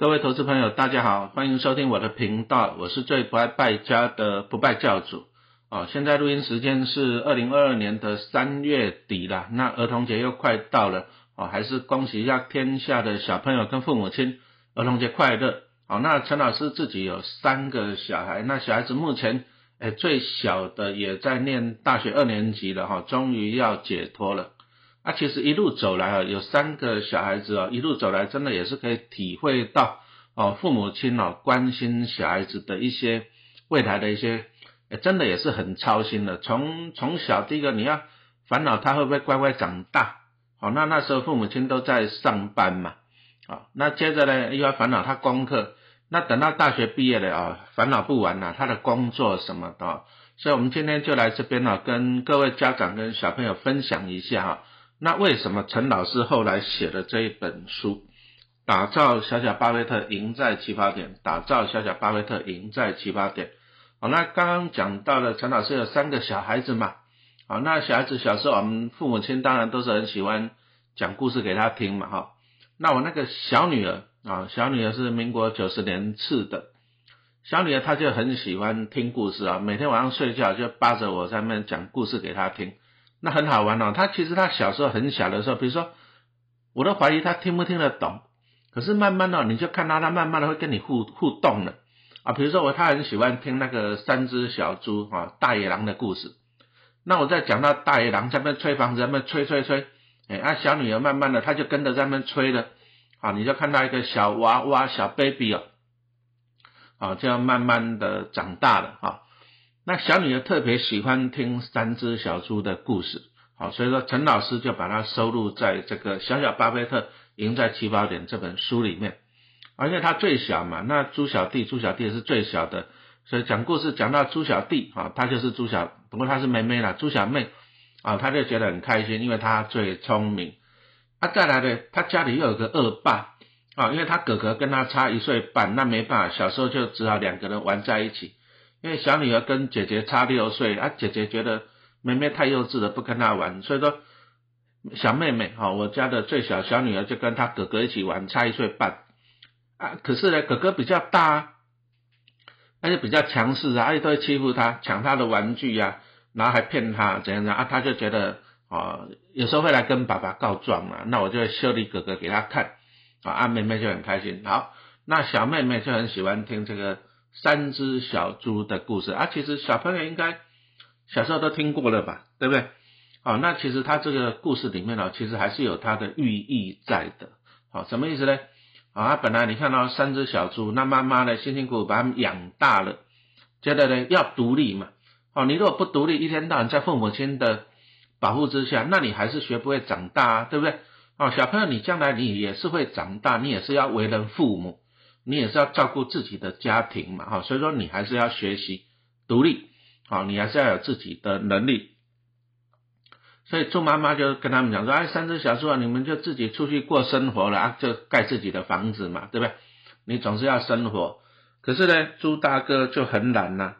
各位投资朋友，大家好，欢迎收听我的频道，我是最不爱败家的不败教主。哦，现在录音时间是二零二二年的三月底了，那儿童节又快到了，哦，还是恭喜一下天下的小朋友跟父母亲，儿童节快乐。哦，那陈老师自己有三个小孩，那小孩子目前，哎，最小的也在念大学二年级了，哈，终于要解脱了。啊，其实一路走来啊，有三个小孩子啊，一路走来真的也是可以体会到哦，父母亲哦关心小孩子的一些未来的一些，真的也是很操心的。从从小第一个你要烦恼他会不会乖乖长大，好，那那时候父母亲都在上班嘛，啊，那接着呢又要烦恼他功课，那等到大学毕业了啊，烦恼不完了，他的工作什么的，所以我们今天就来这边呢，跟各位家长跟小朋友分享一下哈。那为什么陈老师后来写了这一本书，打造小小巴菲特赢在起跑点，打造小小巴菲特赢在起跑点。好，那刚刚讲到了陈老师有三个小孩子嘛，好，那小孩子小时候我们父母亲当然都是很喜欢讲故事给他听嘛，哈。那我那个小女儿啊，小女儿是民国九十年次的，小女儿她就很喜欢听故事啊，每天晚上睡觉就扒着我在那讲故事给她听。那很好玩哦，他其实他小时候很小的时候，比如说，我都怀疑他听不听得懂，可是慢慢的你就看到他慢慢的会跟你互互动了。啊，比如说我他很喜欢听那个三只小猪啊大野狼的故事，那我在讲到大野狼在那吹房子，在那吹吹吹，哎啊小女儿慢慢的他就跟着在那吹了，啊你就看到一个小娃娃小 baby 哦，啊这样慢慢的长大了啊。那小女儿特别喜欢听三只小猪的故事，好，所以说陈老师就把它收录在这个《小小巴菲特赢在起跑点》这本书里面，而且他最小嘛，那猪小弟，猪小弟是最小的，所以讲故事讲到猪小弟啊，他就是猪小，不过他是妹妹啦，猪小妹啊，他就觉得很开心，因为他最聪明。啊，再来呢，他家里又有个恶霸啊，因为他哥哥跟他差一岁半，那没办法，小时候就只好两个人玩在一起。因为小女儿跟姐姐差六岁，啊，姐姐觉得妹妹太幼稚了，不跟她玩，所以说小妹妹，哈，我家的最小小女儿就跟她哥哥一起玩，差一岁半，啊，可是呢，哥哥比较大，而且比较强势啊，而且都会欺负她，抢她的玩具呀，然后还骗她怎样怎样，啊，她就觉得，啊，有时候会来跟爸爸告状嘛，那我就会修理哥哥给她看，啊，啊，妹妹就很开心，好，那小妹妹就很喜欢听这个。三只小猪的故事啊，其实小朋友应该小时候都听过了吧，对不对？好，那其实他这个故事里面呢，其实还是有它的寓意在的。好，什么意思呢？啊，本来你看到三只小猪，那妈妈呢辛辛苦苦把它们养大了，觉得呢要独立嘛。好，你如果不独立，一天到晚在父母亲的保护之下，那你还是学不会长大啊，对不对？哦，小朋友，你将来你也是会长大，你也是要为人父母。你也是要照顾自己的家庭嘛，哈，所以说你还是要学习独立，好，你还是要有自己的能力。所以猪妈妈就跟他们讲说，哎，三只小猪啊，你们就自己出去过生活了啊，就盖自己的房子嘛，对不对？你总是要生活。可是呢，猪大哥就很懒呐，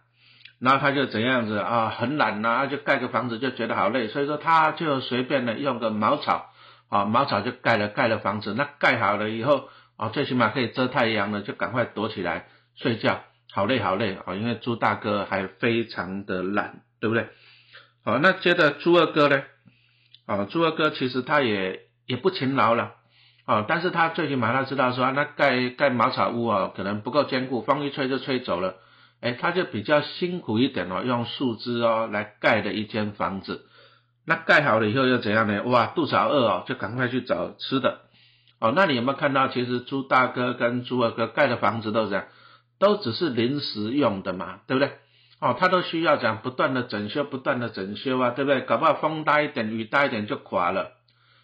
然后他就怎样子啊，很懒呐，就盖个房子就觉得好累，所以说他就随便的用个茅草，啊，茅草就盖了盖了房子，那盖好了以后。哦，最起码可以遮太阳了，就赶快躲起来睡觉。好累好累啊，因为猪大哥还非常的懒，对不对？好，那接着猪二哥呢？啊，猪二哥其实他也也不勤劳了，啊，但是他最起码他知道说，那盖盖茅草屋啊，可能不够坚固，风一吹就吹走了。哎，他就比较辛苦一点哦，用树枝哦来盖的一间房子。那盖好了以后又怎样呢？哇，肚子好饿哦，就赶快去找吃的。哦，那你有没有看到，其实猪大哥跟猪二哥盖的房子都是这样，都只是临时用的嘛，对不对？哦，他都需要讲不断的整修，不断的整修啊，对不对？搞不好风大一点，雨大一点就垮了。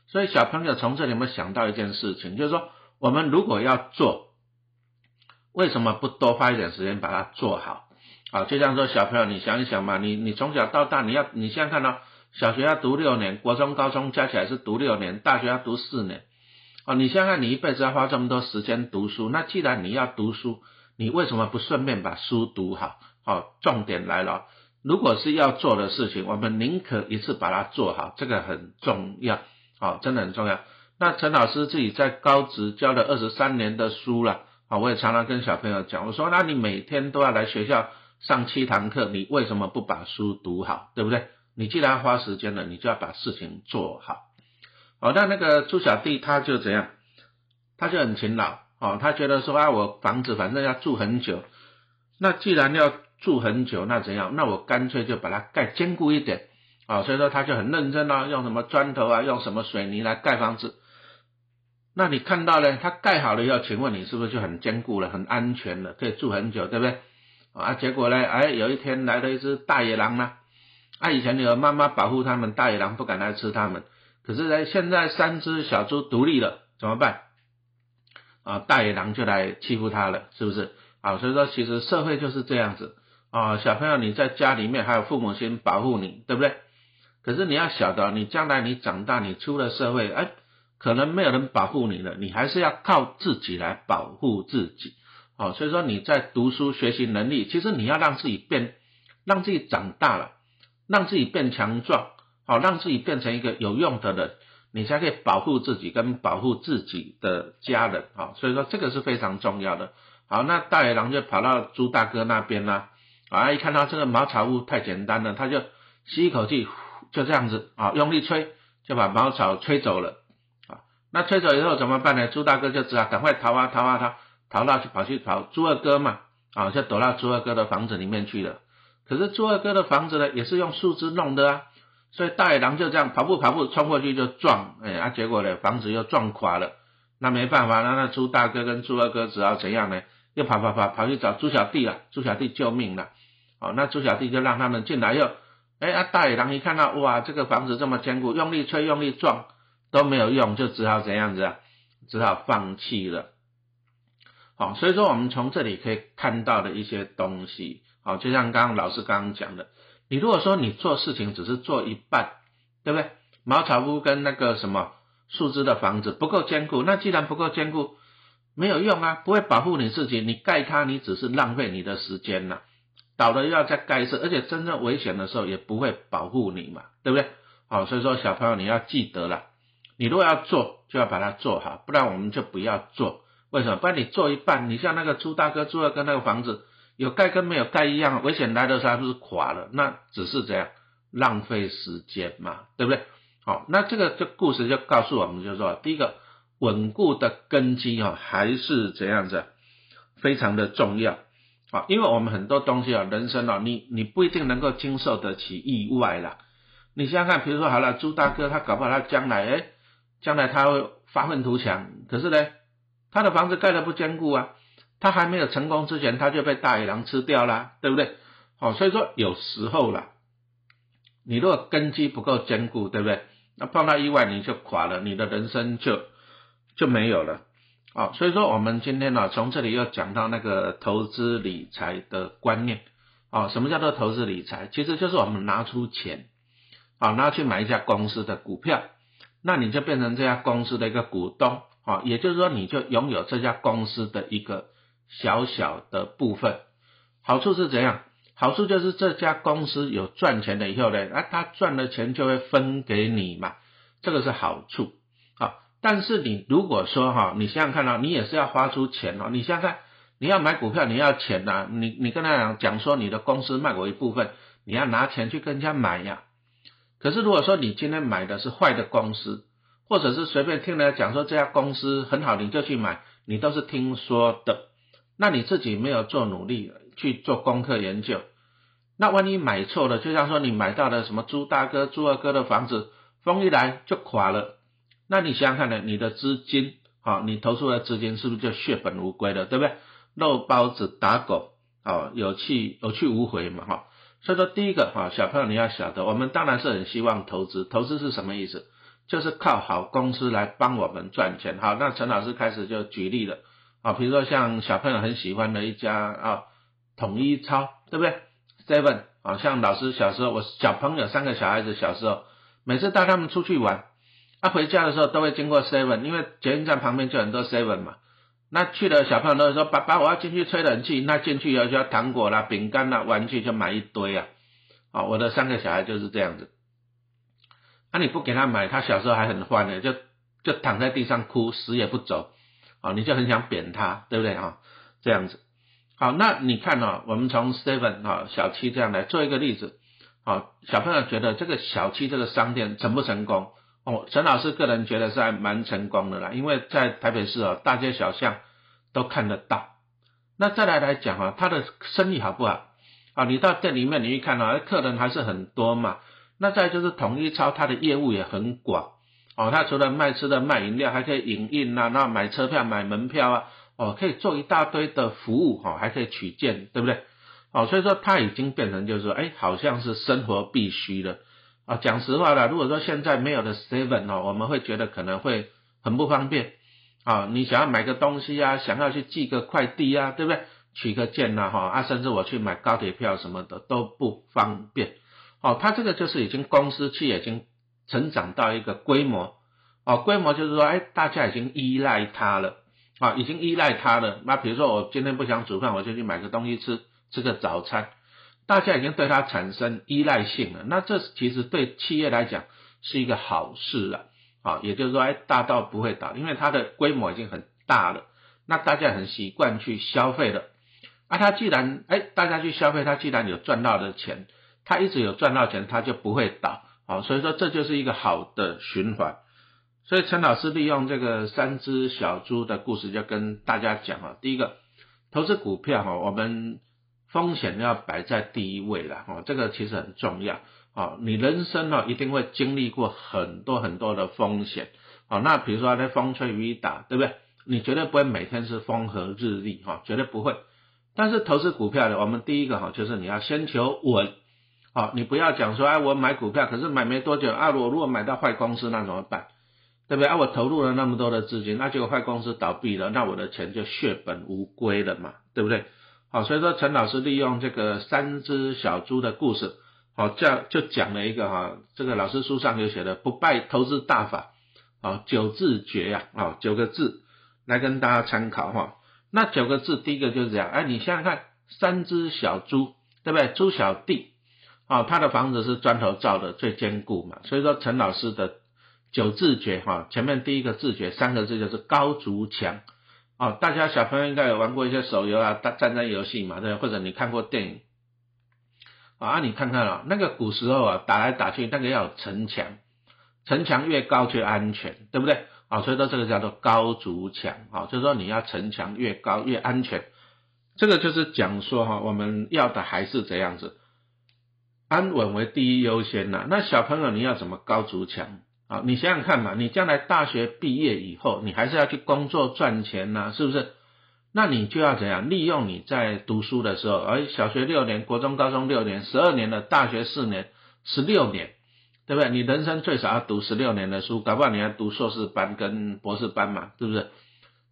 所以小朋友从这里有没有想到一件事情，就是说，我们如果要做，为什么不多花一点时间把它做好？啊，就像说小朋友，你想一想嘛，你你从小到大，你要你现在看到小学要读六年，国中、高中加起来是读六年，大学要读四年。哦，你想想，你一辈子要花这么多时间读书，那既然你要读书，你为什么不顺便把书读好？好，重点来了，如果是要做的事情，我们宁可一次把它做好，这个很重要，好，真的很重要。那陈老师自己在高职教了二十三年的书了，啊，我也常常跟小朋友讲，我说那你每天都要来学校上七堂课，你为什么不把书读好，对不对？你既然花时间了，你就要把事情做好。哦，那那个朱小弟他就怎样？他就很勤劳，哦，他觉得说啊，我房子反正要住很久，那既然要住很久，那怎样？那我干脆就把它盖坚固一点，啊，所以说他就很认真啊，用什么砖头啊，用什么水泥来盖房子。那你看到呢？他盖好了以后，请问你是不是就很坚固了、很安全了，可以住很久，对不对？啊，结果呢？哎，有一天来了一只大野狼呢，啊，以前有妈妈保护他们，大野狼不敢来吃他们。可是呢，现在三只小猪独立了，怎么办？啊，大野狼就来欺负它了，是不是？啊，所以说其实社会就是这样子啊。小朋友你在家里面还有父母亲保护你，对不对？可是你要晓得，你将来你长大，你出了社会，哎，可能没有人保护你了，你还是要靠自己来保护自己。哦，所以说你在读书学习能力，其实你要让自己变，让自己长大了，让自己变强壮。好，让自己变成一个有用的人，你才可以保护自己跟保护自己的家人。好，所以说这个是非常重要的。好，那大野狼就跑到猪大哥那边啦。啊，一看到这个茅草屋太简单了，他就吸一口气，就这样子啊，用力吹，就把茅草吹走了。啊，那吹走以后怎么办呢？猪大哥就知道赶快逃啊逃啊逃，逃到去跑去跑猪二哥嘛，啊，就躲到猪二哥的房子里面去了。可是猪二哥的房子呢，也是用树枝弄的啊。所以大野狼就这样跑步跑步冲过去就撞，哎啊，结果呢房子又撞垮了。那没办法，那那猪大哥跟猪二哥只好怎样呢？又跑跑跑跑去找猪小弟了，猪小弟救命了。哦，那猪小弟就让他们进来又，哎啊，大野狼一看到哇，这个房子这么坚固，用力吹用力撞都没有用，就只好怎样子啊？只好放弃了。好，所以说我们从这里可以看到的一些东西，好，就像刚刚老师刚刚讲的。你如果说你做事情只是做一半，对不对？茅草屋跟那个什么树枝的房子不够坚固，那既然不够坚固，没有用啊，不会保护你自己。你盖它，你只是浪费你的时间呐。倒了又要再盖一次，而且真正危险的时候也不会保护你嘛，对不对？好，所以说小朋友你要记得了，你如果要做，就要把它做好，不然我们就不要做。为什么？不然你做一半，你像那个朱大哥朱二哥那个房子。有盖跟没有盖一样，危险来的时候还不是垮了？那只是这样浪费时间嘛，对不对？好，那这个这故事就告诉我们，就是说，第一个稳固的根基啊，还是怎样子，非常的重要啊，因为我们很多东西啊，人生啊，你你不一定能够经受得起意外啦。你想想看，比如说好了，朱大哥他搞不好他将来哎，将来他会发愤图强，可是呢，他的房子盖的不坚固啊。他还没有成功之前，他就被大野狼吃掉了，对不对？好，所以说有时候啦，你如果根基不够坚固，对不对？那碰到意外你就垮了，你的人生就就没有了。哦，所以说我们今天呢，从这里又讲到那个投资理财的观念。哦，什么叫做投资理财？其实就是我们拿出钱，啊，拿去买一家公司的股票，那你就变成这家公司的一个股东，啊，也就是说你就拥有这家公司的一个。小小的部分，好处是怎样？好处就是这家公司有赚钱了以后呢，那他赚了钱就会分给你嘛，这个是好处啊。但是你如果说哈，你想想看啊，你也是要花出钱哦。你想想看，你要买股票，你要钱呐，你你跟他讲讲说你的公司卖我一部分，你要拿钱去跟人家买呀。可是如果说你今天买的是坏的公司，或者是随便听人家讲说这家公司很好，你就去买，你都是听说的。那你自己没有做努力去做功课研究，那万一买错了，就像说你买到了什么朱大哥、朱二哥的房子，风一来就垮了，那你想想看呢？你的资金，好，你投出的资金是不是就血本无归了，对不对？肉包子打狗，好，有去有去无回嘛，哈。所以说第一个，哈，小朋友你要晓得，我们当然是很希望投资，投资是什么意思？就是靠好公司来帮我们赚钱。好，那陈老师开始就举例了。啊，比如说像小朋友很喜欢的一家啊，统一超，对不对？Seven 啊，像老师小时候，我小朋友三个小孩子小时候，每次带他们出去玩，啊，回家的时候都会经过 Seven，因为捷运站旁边就很多 Seven 嘛。那去的小朋友都会说：“爸爸，我要进去吹冷气。”那进去以后就要糖果啦、饼干啦、玩具就买一堆啊。啊，我的三个小孩就是这样子。那你不给他买，他小时候还很欢的，就就躺在地上哭，死也不走。啊，你就很想扁他，对不对啊？这样子，好，那你看啊？我们从 Seven 啊小七这样来做一个例子，好，小朋友觉得这个小七这个商店成不成功？哦，陈老师个人觉得是还蛮成功的啦，因为在台北市哦，大街小巷都看得到。那再来来讲啊，他的生意好不好？啊，你到店里面你一看啊，客人还是很多嘛。那再就是统一超，它的业务也很广。哦，它除了卖吃的、卖饮料，还可以影印啊，那买车票、买门票啊，哦，可以做一大堆的服务哈，还可以取件，对不对？哦，所以说它已经变成就是说，哎，好像是生活必须的。啊，讲实话了，如果说现在没有的 seven 哦，我们会觉得可能会很不方便。啊，你想要买个东西啊，想要去寄个快递啊，对不对？取个件呐，哈啊，甚至我去买高铁票什么的都不方便。哦，它这个就是已经公司去已经成长到一个规模。哦，规模就是说，哎，大家已经依赖它了。啊，已经依赖它了。那比如说我今天不想煮饭，我就去买个东西吃，吃个早餐。大家已经对它产生依赖性了，那这其实对企业来讲是一个好事了，啊，也就是说，哎，大到不会倒，因为它的规模已经很大了，那大家很习惯去消费了，啊，它既然，哎，大家去消费，它既然有赚到的钱，它一直有赚到钱，它就不会倒，啊，所以说这就是一个好的循环，所以陈老师利用这个三只小猪的故事，就跟大家讲啊，第一个，投资股票哈，我们。风险要摆在第一位了，哦，这个其实很重要，啊，你人生呢一定会经历过很多很多的风险，啊，那比如说那风吹雨打，对不对？你绝对不会每天是风和日丽，哈，绝对不会。但是投资股票的，我们第一个哈就是你要先求稳，好，你不要讲说，哎，我买股票，可是买没多久，啊，我如果买到坏公司那怎么办？对不对？啊，我投入了那么多的资金，那结果坏公司倒闭了，那我的钱就血本无归了嘛，对不对？好，所以说陈老师利用这个三只小猪的故事，好，这就讲了一个哈，这个老师书上有写的不败投资大法，啊，九字诀呀，啊，九个字来跟大家参考哈。那九个字，第一个就是这样，哎，你想想看，三只小猪，对不对？猪小弟，啊，他的房子是砖头造的，最坚固嘛。所以说陈老师的九字诀哈，前面第一个字诀三个字就是高筑墙。哦，大家小朋友应该有玩过一些手游啊，战战争游戏嘛，对或者你看过电影啊？你看看啊，那个古时候啊，打来打去，那个要有城墙，城墙越高越安全，对不对？啊，所以说这个叫做高筑墙啊，就是说你要城墙越高越安全。这个就是讲说哈，我们要的还是这样子，安稳为第一优先呐。那小朋友你要怎么高筑墙？啊，你想想看嘛，你将来大学毕业以后，你还是要去工作赚钱呐，是不是？那你就要怎样利用你在读书的时候，而小学六年，国中、高中六年，十二年的大学四年，十六年，对不对？你人生最少要读十六年的书，搞不好你要读硕士班跟博士班嘛，是不是？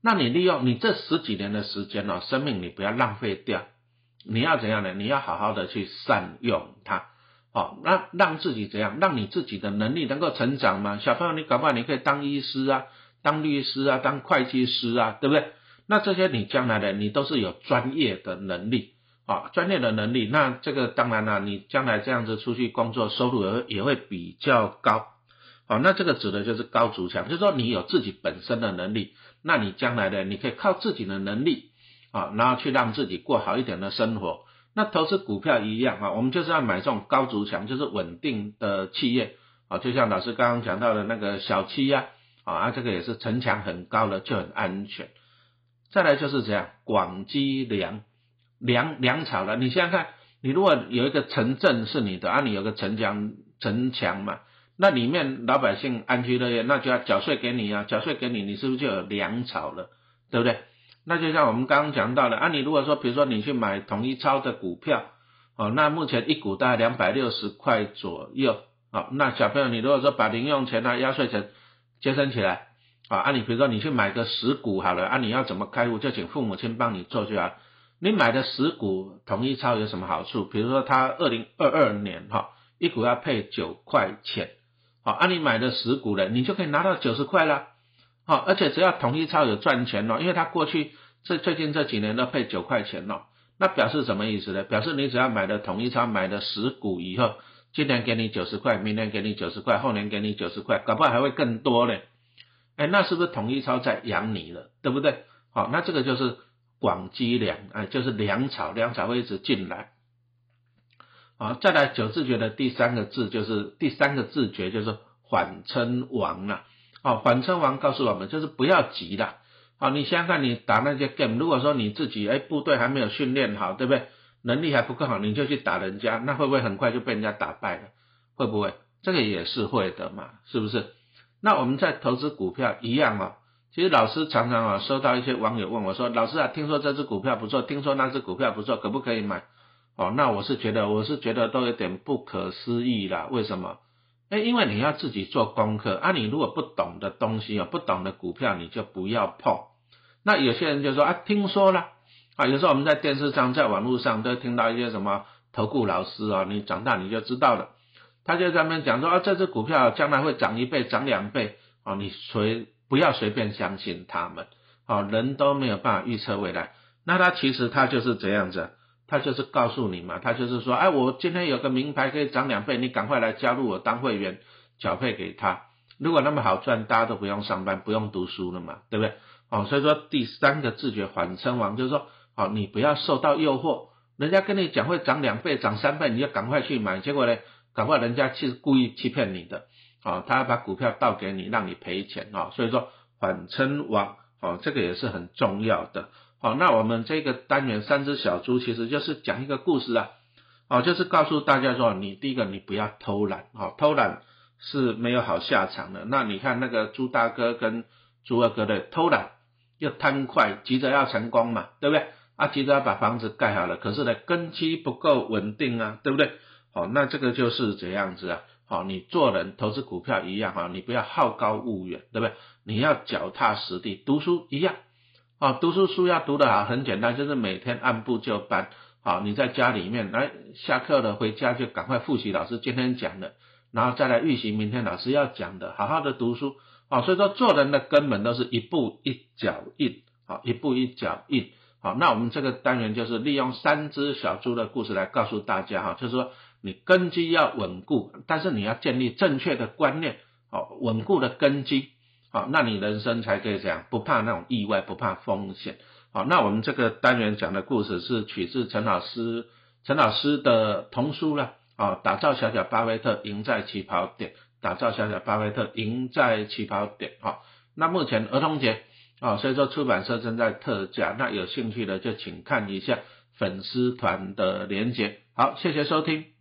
那你利用你这十几年的时间哦，生命你不要浪费掉，你要怎样呢？你要好好的去善用它。好，那让自己怎样？让你自己的能力能够成长吗？小朋友，你搞不好你可以当医师啊，当律师啊，当会计师啊，对不对？那这些你将来的你都是有专业的能力啊，专业的能力。那这个当然了，你将来这样子出去工作，收入也也会比较高。好，那这个指的就是高足强，就是说你有自己本身的能力，那你将来的你可以靠自己的能力啊，然后去让自己过好一点的生活。那投资股票一样啊，我们就是要买这种高筑墙，就是稳定的企业啊，就像老师刚刚讲到的那个小七呀，啊，这个也是城墙很高的，就很安全。再来就是这样，广积粮，粮粮草了。你想想看，你如果有一个城镇是你的，啊，你有个城墙城墙嘛，那里面老百姓安居乐业，那就要缴税给你啊，缴税给你，你是不是就有粮草了，对不对？那就像我们刚刚讲到的啊，你如果说比如说你去买统一超的股票，哦，那目前一股大概两百六十块左右，啊，那小朋友你如果说把零用钱啊、压岁钱节省起来，啊，啊你比如说你去买个十股好了，啊你要怎么开户就请父母亲帮你做就好。你买的十股统一超有什么好处？比如说它二零二二年哈一股要配九块钱，好，啊你买的十股的你就可以拿到九十块好，而且只要统一超有赚钱哦，因为它过去这最近这几年都配九块钱哦，那表示什么意思呢？表示你只要买的统一超买的十股以后，今年给你九十块，明年给你九十块，后年给你九十块，搞不好还会更多嘞。哎，那是不是统一超在养你了，对不对？好，那这个就是广积粮，哎，就是粮草，粮草会一直进来。好，再来九字诀的第三个字就是第三个字诀就是缓称王了。好，反称王告诉我们就是不要急的。好，你想想看，你打那些 game，如果说你自己哎部队还没有训练好，对不对？能力还不够好，你就去打人家，那会不会很快就被人家打败了？会不会？这个也是会的嘛，是不是？那我们在投资股票一样哦。其实老师常常啊收到一些网友问我说：“老师啊，听说这只股票不错，听说那只股票不错，可不可以买？”哦，那我是觉得，我是觉得都有点不可思议啦。为什么？哎，因为你要自己做功课啊。你如果不懂的东西啊，不懂的股票，你就不要碰。那有些人就说啊，听说了啊。有时候我们在电视上、在网络上都听到一些什么投顾老师啊，你长大你就知道了。他就在那边讲说啊，这只股票将来会涨一倍、涨两倍啊，你随。不要随便相信他们，啊人都没有办法预测未来。那他其实他就是这样子，他就是告诉你嘛，他就是说，哎，我今天有个名牌可以涨两倍，你赶快来加入我当会员，缴费给他。如果那么好赚，大家都不用上班，不用读书了嘛，对不对？哦，所以说第三个自觉缓称王就是说，哦，你不要受到诱惑，人家跟你讲会涨两倍、涨三倍，你就赶快去买，结果呢，赶快人家是故意欺骗你的。哦，他要把股票倒给你，让你赔钱啊，所以说缓称王，哦，这个也是很重要的。好，那我们这个单元三只小猪其实就是讲一个故事啊，哦，就是告诉大家说，你第一个你不要偷懒，哦，偷懒是没有好下场的。那你看那个猪大哥跟猪二哥的偷懒又贪快，急着要成功嘛，对不对？啊，急着要把房子盖好了，可是呢根基不够稳定啊，对不对？好，那这个就是这样子啊。好，你做人投资股票一样哈，你不要好高骛远，对不对？你要脚踏实地，读书一样。啊，读书书要读得好，很简单，就是每天按部就班。好，你在家里面来下课了，回家就赶快复习老师今天讲的，然后再来预习明天老师要讲的，好好的读书。啊，所以说做人的根本都是一步一脚印，好，一步一脚印。好，那我们这个单元就是利用三只小猪的故事来告诉大家哈，就是说。你根基要稳固，但是你要建立正确的观念，好稳固的根基，好，那你人生才可以这样，不怕那种意外，不怕风险，好，那我们这个单元讲的故事是取自陈老师陈老师的童书了，啊，打造小小巴菲特，赢在起跑点，打造小小巴菲特，赢在起跑点，好，那目前儿童节，啊，所以说出版社正在特价，那有兴趣的就请看一下粉丝团的连接，好，谢谢收听。